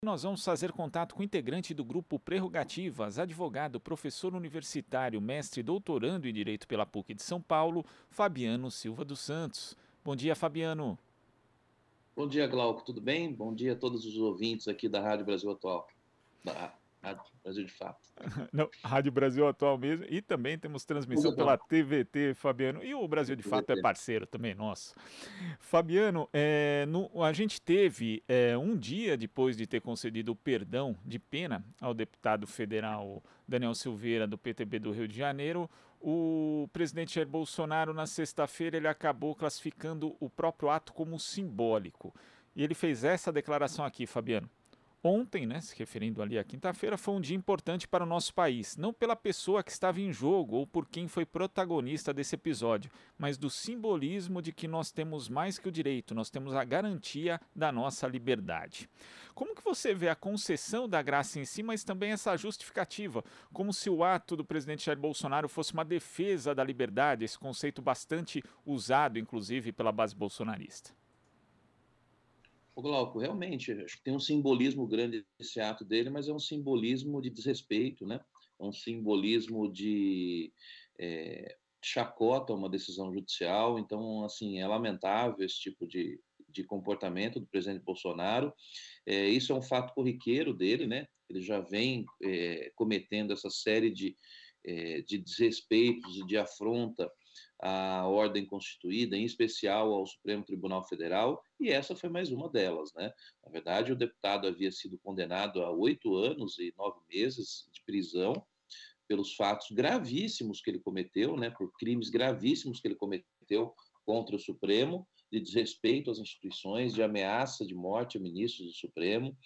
Nós vamos fazer contato com o integrante do grupo Prerrogativas, advogado, professor universitário, mestre doutorando em Direito pela PUC de São Paulo, Fabiano Silva dos Santos. Bom dia, Fabiano. Bom dia, Glauco, tudo bem? Bom dia a todos os ouvintes aqui da Rádio Brasil Atual. Da Rádio Brasil de Fato. Não, Rádio Brasil Atual mesmo. E também temos transmissão pela TVT, Fabiano. E o Brasil de Fato é parceiro também nosso. Fabiano, é, no, a gente teve é, um dia depois de ter concedido o perdão de pena ao deputado federal Daniel Silveira, do PTB do Rio de Janeiro, o presidente Jair Bolsonaro, na sexta-feira, ele acabou classificando o próprio ato como simbólico. E ele fez essa declaração aqui, Fabiano. Ontem, né, se referindo ali à quinta-feira, foi um dia importante para o nosso país, não pela pessoa que estava em jogo ou por quem foi protagonista desse episódio, mas do simbolismo de que nós temos mais que o direito, nós temos a garantia da nossa liberdade. Como que você vê a concessão da graça em si, mas também essa justificativa, como se o ato do presidente Jair Bolsonaro fosse uma defesa da liberdade, esse conceito bastante usado, inclusive, pela base bolsonarista? O Glauco, realmente, acho que tem um simbolismo grande esse ato dele, mas é um simbolismo de desrespeito, né? É um simbolismo de é, chacota uma decisão judicial. Então, assim, é lamentável esse tipo de, de comportamento do presidente Bolsonaro. É, isso é um fato corriqueiro dele, né? Ele já vem é, cometendo essa série de, é, de desrespeitos e de afronta à ordem constituída, em especial ao Supremo Tribunal Federal, e essa foi mais uma delas, né? Na verdade, o deputado havia sido condenado a oito anos e nove meses de prisão pelos fatos gravíssimos que ele cometeu, né? Por crimes gravíssimos que ele cometeu contra o Supremo, de desrespeito às instituições, de ameaça de morte a ministros do Supremo.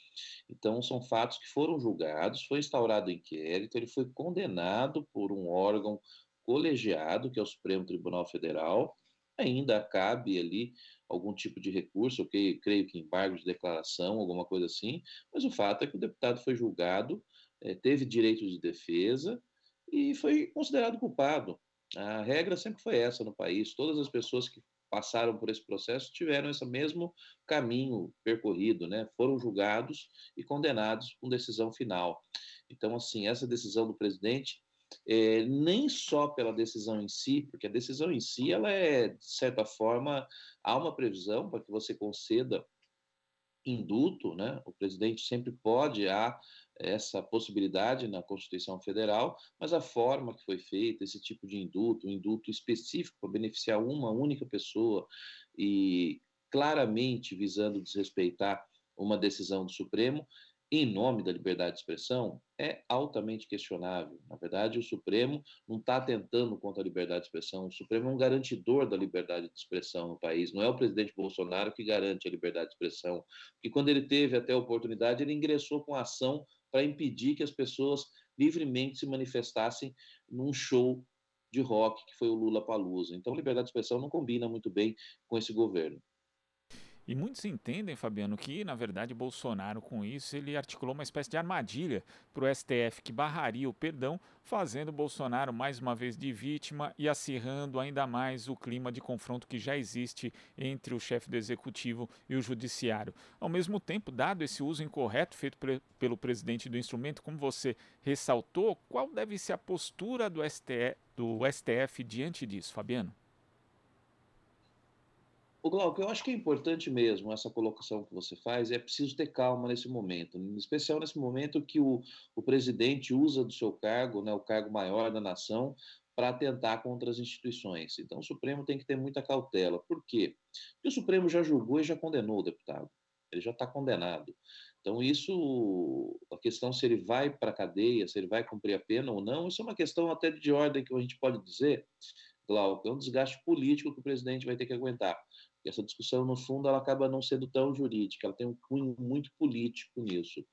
Então, são fatos que foram julgados, foi instaurado inquérito, ele foi condenado por um órgão colegiado, que é o Supremo Tribunal Federal, ainda cabe ali algum tipo de recurso, creio, creio que embargo de declaração, alguma coisa assim, mas o fato é que o deputado foi julgado, é, teve direito de defesa e foi considerado culpado. A regra sempre foi essa no país, todas as pessoas que passaram por esse processo tiveram esse mesmo caminho percorrido, né? Foram julgados e condenados com decisão final. Então, assim, essa decisão do presidente é, nem só pela decisão em si, porque a decisão em si, ela é, de certa forma, há uma previsão para que você conceda induto, né? O presidente sempre pode, há essa possibilidade na Constituição Federal, mas a forma que foi feita, esse tipo de induto, um induto específico para beneficiar uma única pessoa e claramente visando desrespeitar uma decisão do Supremo, em nome da liberdade de expressão é altamente questionável. Na verdade, o Supremo não está tentando contra a liberdade de expressão, o Supremo é um garantidor da liberdade de expressão no país, não é o presidente Bolsonaro que garante a liberdade de expressão, porque quando ele teve até a oportunidade, ele ingressou com ação para impedir que as pessoas livremente se manifestassem num show de rock que foi o Lula Palusa. Então, liberdade de expressão não combina muito bem com esse governo. E muitos entendem, Fabiano, que na verdade Bolsonaro com isso ele articulou uma espécie de armadilha para o STF que barraria o perdão, fazendo Bolsonaro mais uma vez de vítima e acirrando ainda mais o clima de confronto que já existe entre o chefe do executivo e o judiciário. Ao mesmo tempo, dado esse uso incorreto feito pelo presidente do instrumento, como você ressaltou, qual deve ser a postura do STF, do STF diante disso, Fabiano? O Glauco, eu acho que é importante mesmo essa colocação que você faz, é preciso ter calma nesse momento, em especial nesse momento que o, o presidente usa do seu cargo, né, o cargo maior da nação, para atentar contra as instituições. Então, o Supremo tem que ter muita cautela. Por quê? Porque o Supremo já julgou e já condenou o deputado. Ele já está condenado. Então, isso, a questão se ele vai para a cadeia, se ele vai cumprir a pena ou não, isso é uma questão até de ordem que a gente pode dizer, Glauco, é um desgaste político que o presidente vai ter que aguentar essa discussão, no fundo, ela acaba não sendo tão jurídica, ela tem um cunho muito político nisso.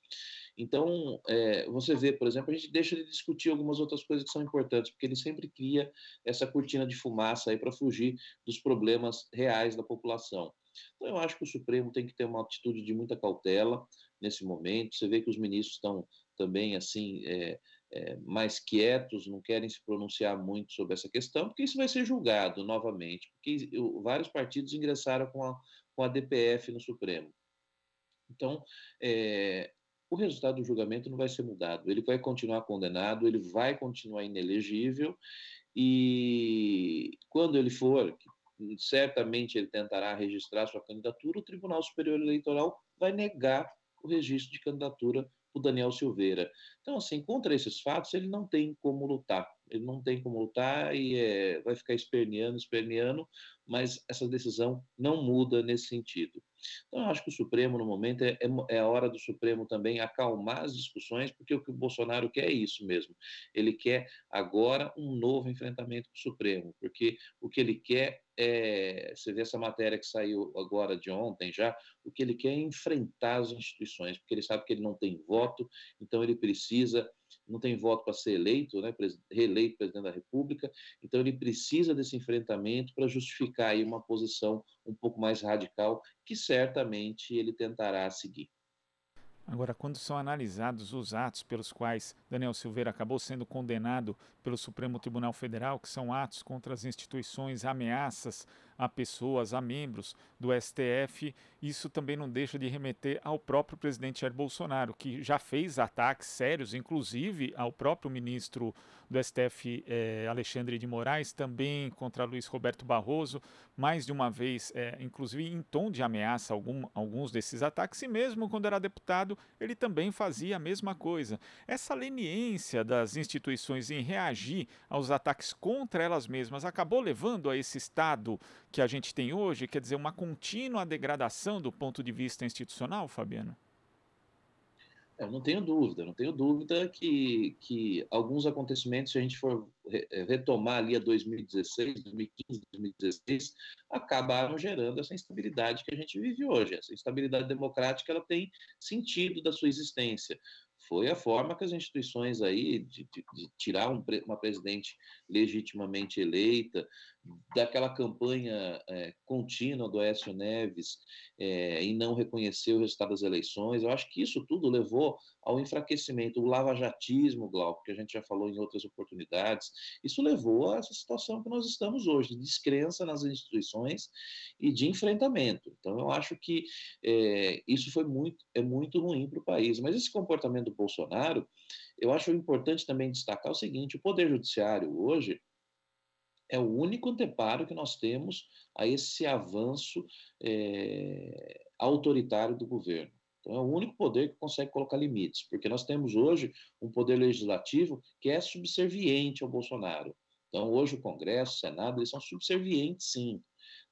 Então, é, você vê, por exemplo, a gente deixa de discutir algumas outras coisas que são importantes, porque ele sempre cria essa cortina de fumaça aí para fugir dos problemas reais da população. Então, eu acho que o Supremo tem que ter uma atitude de muita cautela nesse momento. Você vê que os ministros estão também, assim, é, é, mais quietos, não querem se pronunciar muito sobre essa questão, porque isso vai ser julgado novamente, porque vários partidos ingressaram com a, com a DPF no Supremo. Então, é, o resultado do julgamento não vai ser mudado. Ele vai continuar condenado, ele vai continuar inelegível, e quando ele for, certamente ele tentará registrar sua candidatura, o Tribunal Superior Eleitoral vai negar o registro de candidatura o Daniel Silveira. Então, assim, contra esses fatos, ele não tem como lutar. Ele não tem como lutar e é, vai ficar esperneando, esperneando, mas essa decisão não muda nesse sentido. Então, eu acho que o Supremo, no momento, é, é, é a hora do Supremo também acalmar as discussões, porque o que o Bolsonaro quer é isso mesmo. Ele quer agora um novo enfrentamento com o Supremo, porque o que ele quer é. Você vê essa matéria que saiu agora de ontem já, o que ele quer é enfrentar as instituições, porque ele sabe que ele não tem voto, então ele precisa não tem voto para ser eleito, né, reeleito presidente da República, então ele precisa desse enfrentamento para justificar aí uma posição um pouco mais radical, que certamente ele tentará seguir. Agora, quando são analisados os atos pelos quais Daniel Silveira acabou sendo condenado pelo Supremo Tribunal Federal, que são atos contra as instituições, ameaças a pessoas, a membros do STF, isso também não deixa de remeter ao próprio presidente Jair Bolsonaro, que já fez ataques sérios, inclusive ao próprio ministro do STF, eh, Alexandre de Moraes, também contra Luiz Roberto Barroso, mais de uma vez, eh, inclusive em tom de ameaça, algum, alguns desses ataques, e mesmo quando era deputado, ele também fazia a mesma coisa. Essa leniência das instituições em reagir aos ataques contra elas mesmas acabou levando a esse estado que a gente tem hoje, quer dizer, uma contínua degradação do ponto de vista institucional, Fabiano? Eu é, não tenho dúvida, não tenho dúvida que, que alguns acontecimentos, se a gente for é, retomar ali a 2016, 2015, 2016, acabaram gerando essa instabilidade que a gente vive hoje. Essa instabilidade democrática ela tem sentido da sua existência foi a forma que as instituições aí de, de, de tirar um, uma presidente legitimamente eleita, daquela campanha é, contínua do Écio Neves é, e não reconhecer o resultado das eleições, eu acho que isso tudo levou ao enfraquecimento, o lavajatismo, Glauco, que a gente já falou em outras oportunidades, isso levou a essa situação que nós estamos hoje, de descrença nas instituições e de enfrentamento. Então, eu acho que é, isso foi muito, é muito ruim para o país. Mas esse comportamento do Bolsonaro, eu acho importante também destacar o seguinte: o Poder Judiciário hoje é o único anteparo que nós temos a esse avanço é, autoritário do governo. Então, é o único poder que consegue colocar limites, porque nós temos hoje um poder legislativo que é subserviente ao Bolsonaro. Então, hoje o Congresso, o Senado, eles são subservientes, sim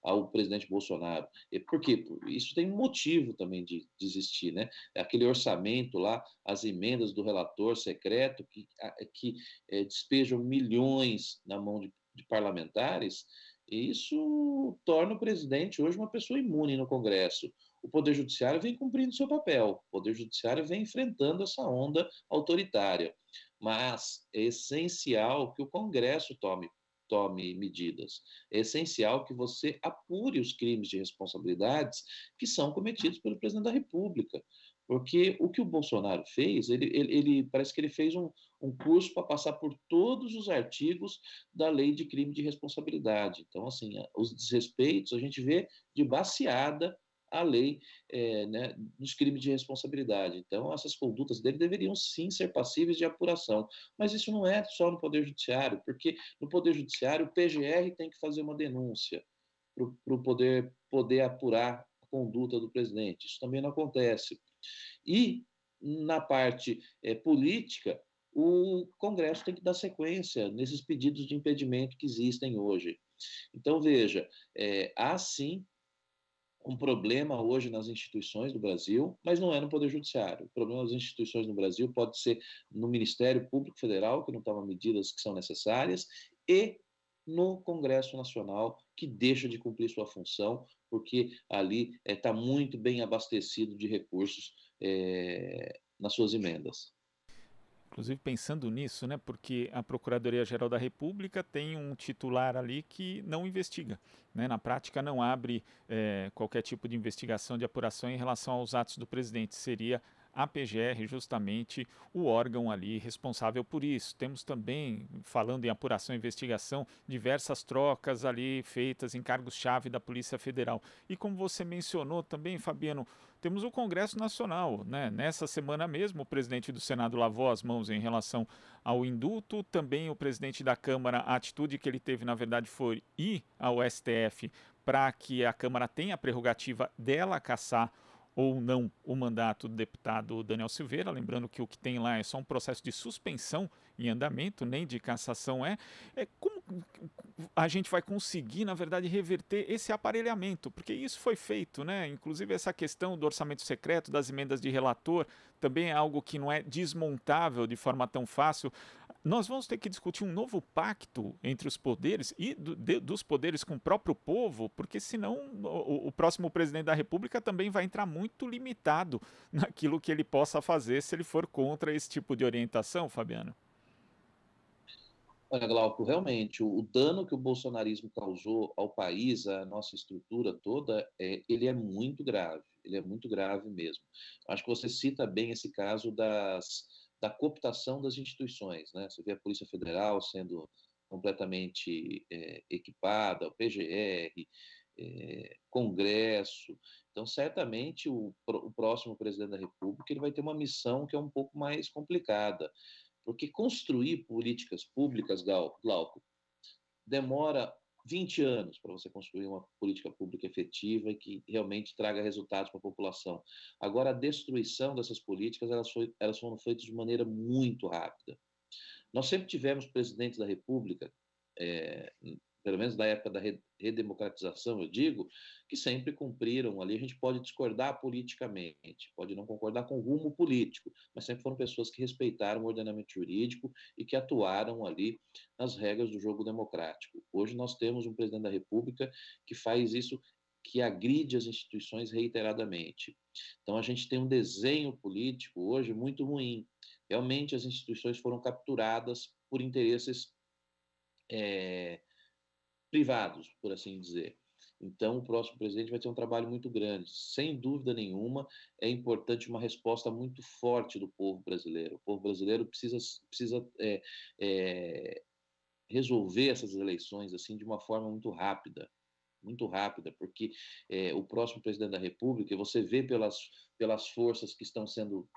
ao presidente Bolsonaro. E por quê? Isso tem um motivo também de, de existir, né? Aquele orçamento lá, as emendas do relator secreto que, que é, despejam milhões na mão de, de parlamentares, isso torna o presidente hoje uma pessoa imune no Congresso. O Poder Judiciário vem cumprindo seu papel, o Poder Judiciário vem enfrentando essa onda autoritária. Mas é essencial que o Congresso tome tome medidas. É essencial que você apure os crimes de responsabilidades que são cometidos pelo presidente da República. Porque o que o Bolsonaro fez, ele, ele, ele parece que ele fez um, um curso para passar por todos os artigos da lei de crime de responsabilidade. Então, assim, os desrespeitos a gente vê de baseada a lei é, né, dos crimes de responsabilidade. Então, essas condutas dele deveriam sim ser passíveis de apuração. Mas isso não é só no Poder Judiciário, porque no Poder Judiciário o PGR tem que fazer uma denúncia para o poder poder apurar conduta do presidente. Isso também não acontece. E na parte é, política, o Congresso tem que dar sequência nesses pedidos de impedimento que existem hoje. Então, veja, é, há sim um problema hoje nas instituições do Brasil, mas não é no Poder Judiciário. O problema das instituições no Brasil pode ser no Ministério Público Federal, que não toma medidas que são necessárias, e no Congresso Nacional, que deixa de cumprir sua função, porque ali está eh, é, muito bem abastecido de recursos é, nas suas emendas. Inclusive pensando nisso, né, porque a Procuradoria-Geral da República tem um titular ali que não investiga. Né, na prática, não abre é, qualquer tipo de investigação, de apuração em relação aos atos do presidente. Seria a PGR justamente o órgão ali responsável por isso. Temos também, falando em apuração e investigação, diversas trocas ali feitas em cargos-chave da Polícia Federal. E como você mencionou também, Fabiano, temos o Congresso Nacional. Né? Nessa semana mesmo, o presidente do Senado lavou as mãos em relação ao indulto. Também o presidente da Câmara, a atitude que ele teve, na verdade, foi ir ao STF para que a Câmara tenha a prerrogativa dela caçar ou não o mandato do deputado Daniel Silveira, lembrando que o que tem lá é só um processo de suspensão em andamento, nem de cassação é, é como a gente vai conseguir, na verdade, reverter esse aparelhamento, porque isso foi feito, né? Inclusive essa questão do orçamento secreto, das emendas de relator, também é algo que não é desmontável de forma tão fácil. Nós vamos ter que discutir um novo pacto entre os poderes e do, de, dos poderes com o próprio povo, porque senão o, o próximo presidente da República também vai entrar muito limitado naquilo que ele possa fazer se ele for contra esse tipo de orientação, Fabiano. Olha, Glauco, realmente, o, o, dano que o bolsonarismo causou ao país, à nossa estrutura toda, é, ele é muito grave, ele é muito grave mesmo. Acho que você cita bem esse caso das, da cooptação das instituições, né? Você vê a Polícia Federal sendo completamente é, equipada, o PGR, é, Congresso. Então, certamente, o, o próximo presidente da República ele vai ter uma missão que é um pouco mais complicada porque construir políticas públicas, Glauco, demora 20 anos para você construir uma política pública efetiva e que realmente traga resultados para a população. Agora, a destruição dessas políticas, elas, foi, elas foram feitas de maneira muito rápida. Nós sempre tivemos presidentes da República, é, pelo menos da época da redemocratização, eu digo, que sempre cumpriram ali. A gente pode discordar politicamente, pode não concordar com o rumo político, mas sempre foram pessoas que respeitaram o ordenamento jurídico e que atuaram ali nas regras do jogo democrático. Hoje nós temos um presidente da República que faz isso que agride as instituições reiteradamente. Então a gente tem um desenho político hoje muito ruim. Realmente as instituições foram capturadas por interesses é, privados, por assim dizer. Então, o próximo presidente vai ter um trabalho muito grande. Sem dúvida nenhuma, é importante uma resposta muito forte do povo brasileiro. O povo brasileiro precisa, precisa é, é, resolver essas eleições assim de uma forma muito rápida muito rápida, porque é, o próximo presidente da República, você vê pelas, pelas forças que estão sendo,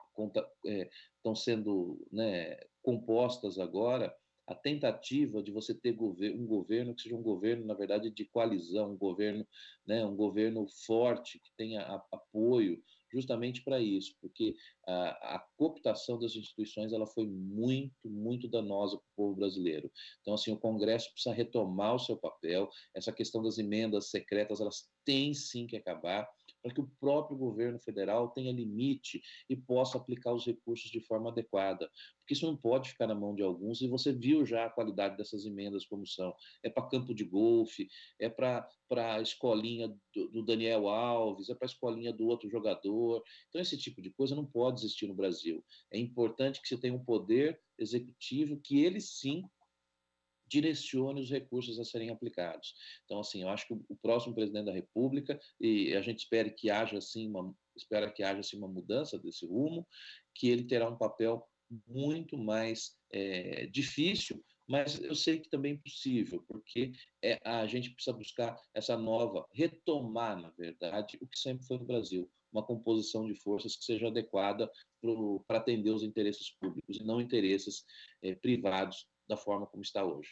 é, estão sendo né, compostas agora, a tentativa de você ter um governo que seja um governo, na verdade, de coalizão, um governo, né, um governo forte, que tenha apoio justamente para isso, porque a, a, cooptação das instituições ela foi muito, muito danosa para o povo brasileiro. Então, assim, o Congresso precisa retomar o seu papel, essa questão das emendas secretas, elas têm sim que acabar, para que o próprio governo federal tenha limite e possa aplicar os recursos de forma adequada. Porque isso não pode ficar na mão de alguns, e você viu já a qualidade dessas emendas como são. É para campo de golfe, é para a escolinha do, do Daniel Alves, é para a escolinha do outro jogador. Então, esse tipo de coisa não pode existir no Brasil. É importante que você tenha um poder executivo que ele sim direcione os recursos a serem aplicados. Então, assim, eu acho que o próximo presidente da República, e a gente espera que haja, assim, uma, espera que haja, assim, uma mudança desse rumo, que ele terá um papel muito mais é, difícil, mas eu sei que também é possível, porque é, a gente precisa buscar essa nova, retomar, na verdade, o que sempre foi no Brasil, uma composição de forças que seja adequada para atender os interesses públicos e não interesses é, privados da forma como está hoje.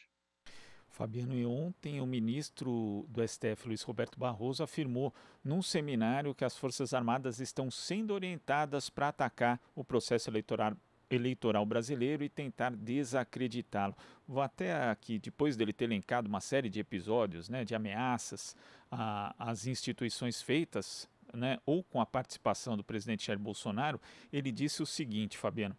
Fabiano, e ontem o ministro do STF, Luiz Roberto Barroso, afirmou num seminário que as Forças Armadas estão sendo orientadas para atacar o processo eleitoral, eleitoral brasileiro e tentar desacreditá-lo. Vou até aqui, depois dele ter elencado uma série de episódios né, de ameaças às instituições feitas, né, ou com a participação do presidente Jair Bolsonaro, ele disse o seguinte, Fabiano.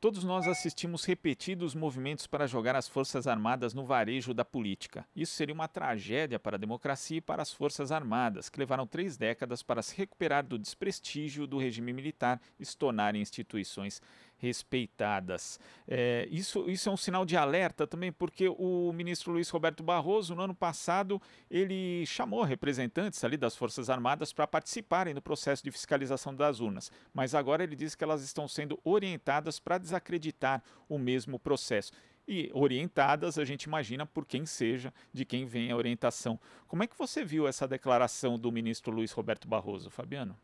Todos nós assistimos repetidos movimentos para jogar as Forças Armadas no varejo da política. Isso seria uma tragédia para a democracia e para as Forças Armadas, que levaram três décadas para se recuperar do desprestígio do regime militar e se tornarem instituições respeitadas. É, isso, isso é um sinal de alerta também, porque o ministro Luiz Roberto Barroso, no ano passado, ele chamou representantes ali das Forças Armadas para participarem do processo de fiscalização das urnas, mas agora ele diz que elas estão sendo orientadas para desacreditar o mesmo processo e orientadas, a gente imagina por quem seja, de quem vem a orientação. Como é que você viu essa declaração do ministro Luiz Roberto Barroso, Fabiano?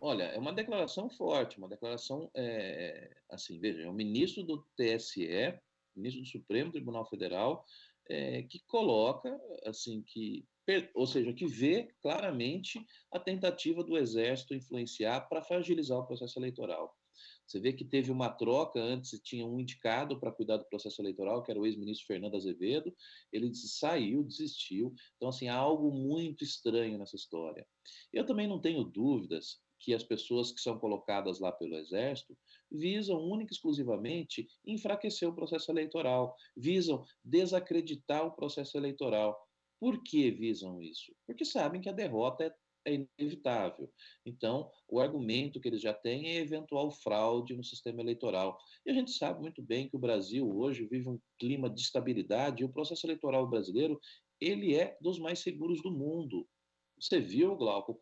Olha, é uma declaração forte, uma declaração, é, assim, veja, é o ministro do TSE, ministro do Supremo Tribunal Federal, é, que coloca, assim, que, ou seja, que vê claramente a tentativa do Exército influenciar para fragilizar o processo eleitoral. Você vê que teve uma troca, antes tinha um indicado para cuidar do processo eleitoral, que era o ex-ministro Fernando Azevedo, ele saiu, desistiu. Então, assim, há algo muito estranho nessa história. Eu também não tenho dúvidas que as pessoas que são colocadas lá pelo Exército visam única e exclusivamente enfraquecer o processo eleitoral, visam desacreditar o processo eleitoral. Por que visam isso? Porque sabem que a derrota é é inevitável. Então, o argumento que eles já têm é eventual fraude no sistema eleitoral. E a gente sabe muito bem que o Brasil hoje vive um clima de estabilidade e o processo eleitoral brasileiro ele é dos mais seguros do mundo. Você viu, Glauco,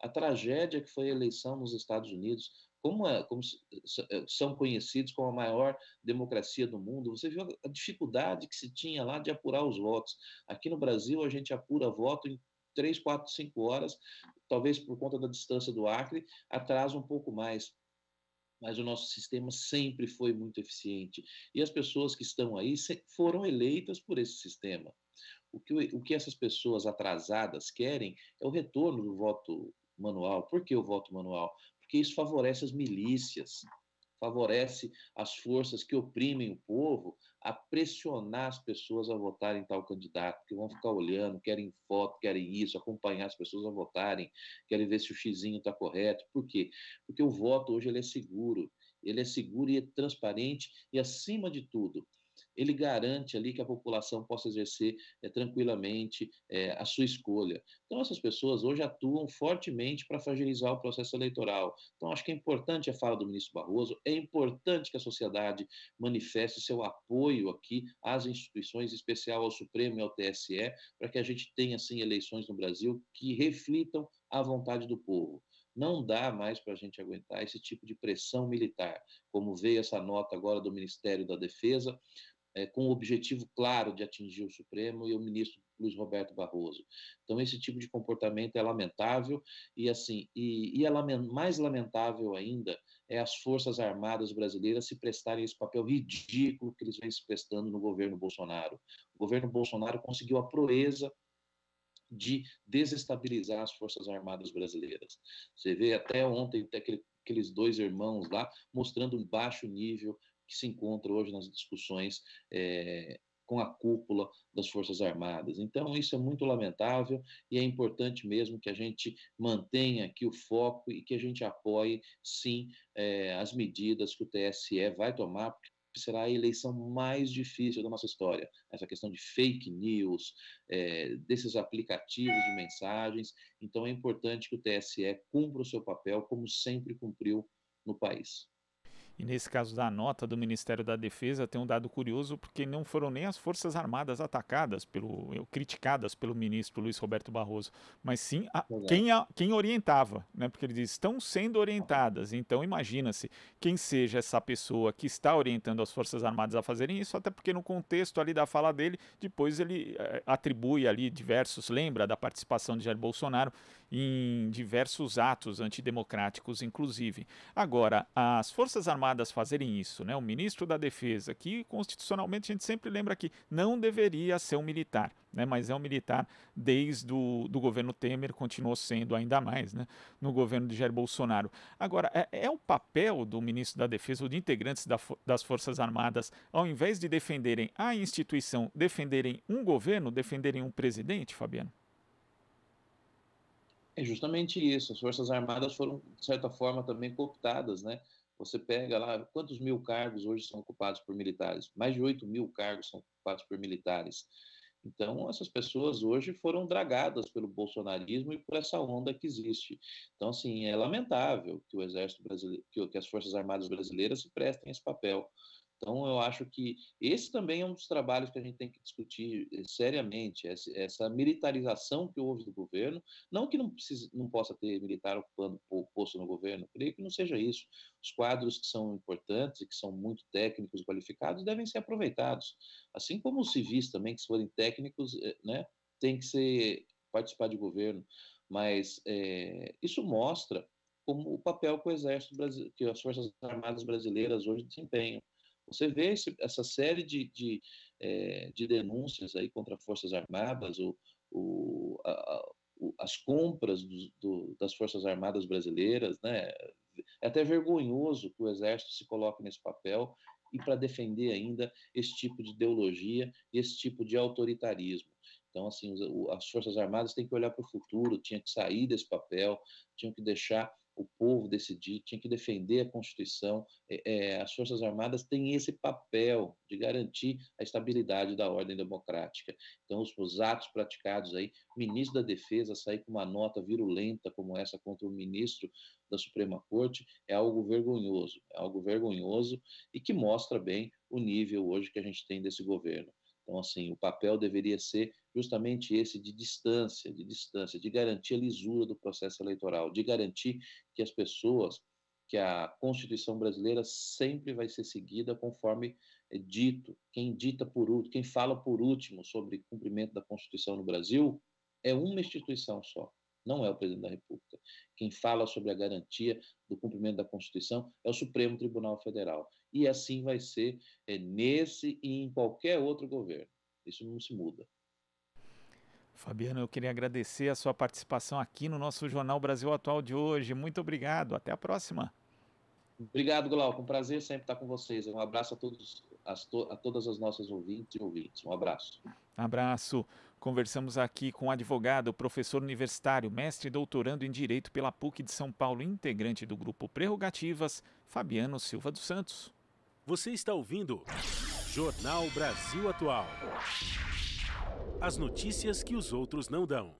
a tragédia que foi a eleição nos Estados Unidos, como, é, como é, são conhecidos como a maior democracia do mundo. Você viu a dificuldade que se tinha lá de apurar os votos. Aqui no Brasil, a gente apura voto em três, quatro, cinco horas, talvez por conta da distância do Acre, atrasa um pouco mais. Mas o nosso sistema sempre foi muito eficiente. E as pessoas que estão aí foram eleitas por esse sistema. O que, o que essas pessoas atrasadas querem é o retorno do voto manual. Por que o voto manual? Porque isso favorece as milícias, favorece as forças que oprimem o povo a pressionar as pessoas a votarem tal candidato, que vão ficar olhando, querem foto, querem isso, acompanhar as pessoas a votarem, querem ver se o xizinho está correto. Por quê? Porque o voto hoje ele é seguro, ele é seguro e é transparente e, acima de tudo, ele garante ali que a população possa exercer é, tranquilamente é, a sua escolha. Então, essas pessoas hoje atuam fortemente para fragilizar o processo eleitoral. Então, acho que é importante a fala do ministro Barroso, é importante que a sociedade manifeste seu apoio aqui às instituições, em especial ao Supremo e ao TSE, para que a gente tenha, assim, eleições no Brasil que reflitam a vontade do povo. Não dá mais para a gente aguentar esse tipo de pressão militar, como veio essa nota agora do Ministério da Defesa, é, com o objetivo claro de atingir o Supremo e o ministro Luiz Roberto Barroso. Então esse tipo de comportamento é lamentável e assim e, e é lament, mais lamentável ainda é as forças armadas brasileiras se prestarem esse papel ridículo que eles vêm se prestando no governo Bolsonaro. O governo Bolsonaro conseguiu a proeza de desestabilizar as forças armadas brasileiras. Você vê até ontem até aqueles dois irmãos lá mostrando um baixo nível que se encontra hoje nas discussões é, com a cúpula das Forças Armadas. Então, isso é muito lamentável e é importante mesmo que a gente mantenha aqui o foco e que a gente apoie, sim, é, as medidas que o TSE vai tomar, porque será a eleição mais difícil da nossa história. Essa questão de fake news, é, desses aplicativos de mensagens. Então, é importante que o TSE cumpra o seu papel, como sempre cumpriu no país. E nesse caso da nota do Ministério da Defesa tem um dado curioso porque não foram nem as Forças Armadas atacadas pelo criticadas pelo ministro Luiz Roberto Barroso, mas sim a, quem, a, quem orientava, né? Porque ele diz estão sendo orientadas. Então imagina-se quem seja essa pessoa que está orientando as Forças Armadas a fazerem isso, até porque no contexto ali da fala dele, depois ele é, atribui ali diversos, lembra da participação de Jair Bolsonaro em diversos atos antidemocráticos, inclusive. Agora, as Forças Armadas fazerem isso, né? o ministro da Defesa, que constitucionalmente a gente sempre lembra que não deveria ser um militar, né? mas é um militar desde o do governo Temer, continuou sendo ainda mais né? no governo de Jair Bolsonaro. Agora, é, é o papel do ministro da Defesa ou de integrantes da, das Forças Armadas, ao invés de defenderem a instituição, defenderem um governo, defenderem um presidente, Fabiano? É justamente isso. As Forças Armadas foram, de certa forma, também cooptadas, né? Você pega lá, quantos mil cargos hoje são ocupados por militares? Mais de 8 mil cargos são ocupados por militares. Então, essas pessoas hoje foram dragadas pelo bolsonarismo e por essa onda que existe. Então, assim, é lamentável que o Exército brasileiro, que, as Forças Armadas brasileiras se prestem esse papel. Então, eu acho que esse também é um dos trabalhos que a gente tem que discutir eh, seriamente, essa militarização que houve do governo, não que não, precise, não possa ter militar ocupando posto no governo, creio que não seja isso. Os quadros que são importantes e que são muito técnicos e qualificados devem ser aproveitados, assim como os civis também, que se forem técnicos, eh, né, tem que ser participar de governo, mas é, isso mostra como o papel que o Exército que as Forças Armadas brasileiras hoje desempenham. Você vê esse, essa série de, de, é, de, denúncias aí contra Forças Armadas, o, o, a, o, as compras do, do, das Forças Armadas brasileiras, né? É até vergonhoso que o Exército se coloque nesse papel e para defender ainda esse tipo de ideologia esse tipo de autoritarismo. Então, assim, as Forças Armadas têm que olhar para o futuro, tinha que sair desse papel, tinham que deixar o povo decidir, tinha que defender a Constituição. É, as Forças Armadas têm esse papel de garantir a estabilidade da ordem democrática. Então, os, os, atos praticados aí, o ministro da Defesa sair com uma nota virulenta como essa contra o ministro da Suprema Corte é algo vergonhoso, é algo vergonhoso e que mostra bem o nível hoje que a gente tem desse governo. Então, assim, o papel deveria ser justamente esse de distância, de distância, de garantir a lisura do processo eleitoral, de garantir que as pessoas, que a Constituição brasileira sempre vai ser seguida conforme é dito. Quem dita por último, quem fala por último sobre cumprimento da Constituição no Brasil é uma instituição só, não é o presidente da República. Quem fala sobre a garantia do cumprimento da Constituição é o Supremo Tribunal Federal. E assim vai ser é, nesse e em qualquer outro governo. Isso não se muda. Fabiano, eu queria agradecer a sua participação aqui no nosso Jornal Brasil Atual de hoje. Muito obrigado. Até a próxima. Obrigado, Glauco. Um prazer sempre estar com vocês. Um abraço a todos, a, a todas as nossas ouvintes e ouvintes. Um abraço. Abraço. Conversamos aqui com o advogado, professor universitário, mestre e doutorando em Direito pela PUC de São Paulo, integrante do grupo Prerrogativas, Fabiano Silva dos Santos. Você está ouvindo Jornal Brasil Atual. As notícias que os outros não dão.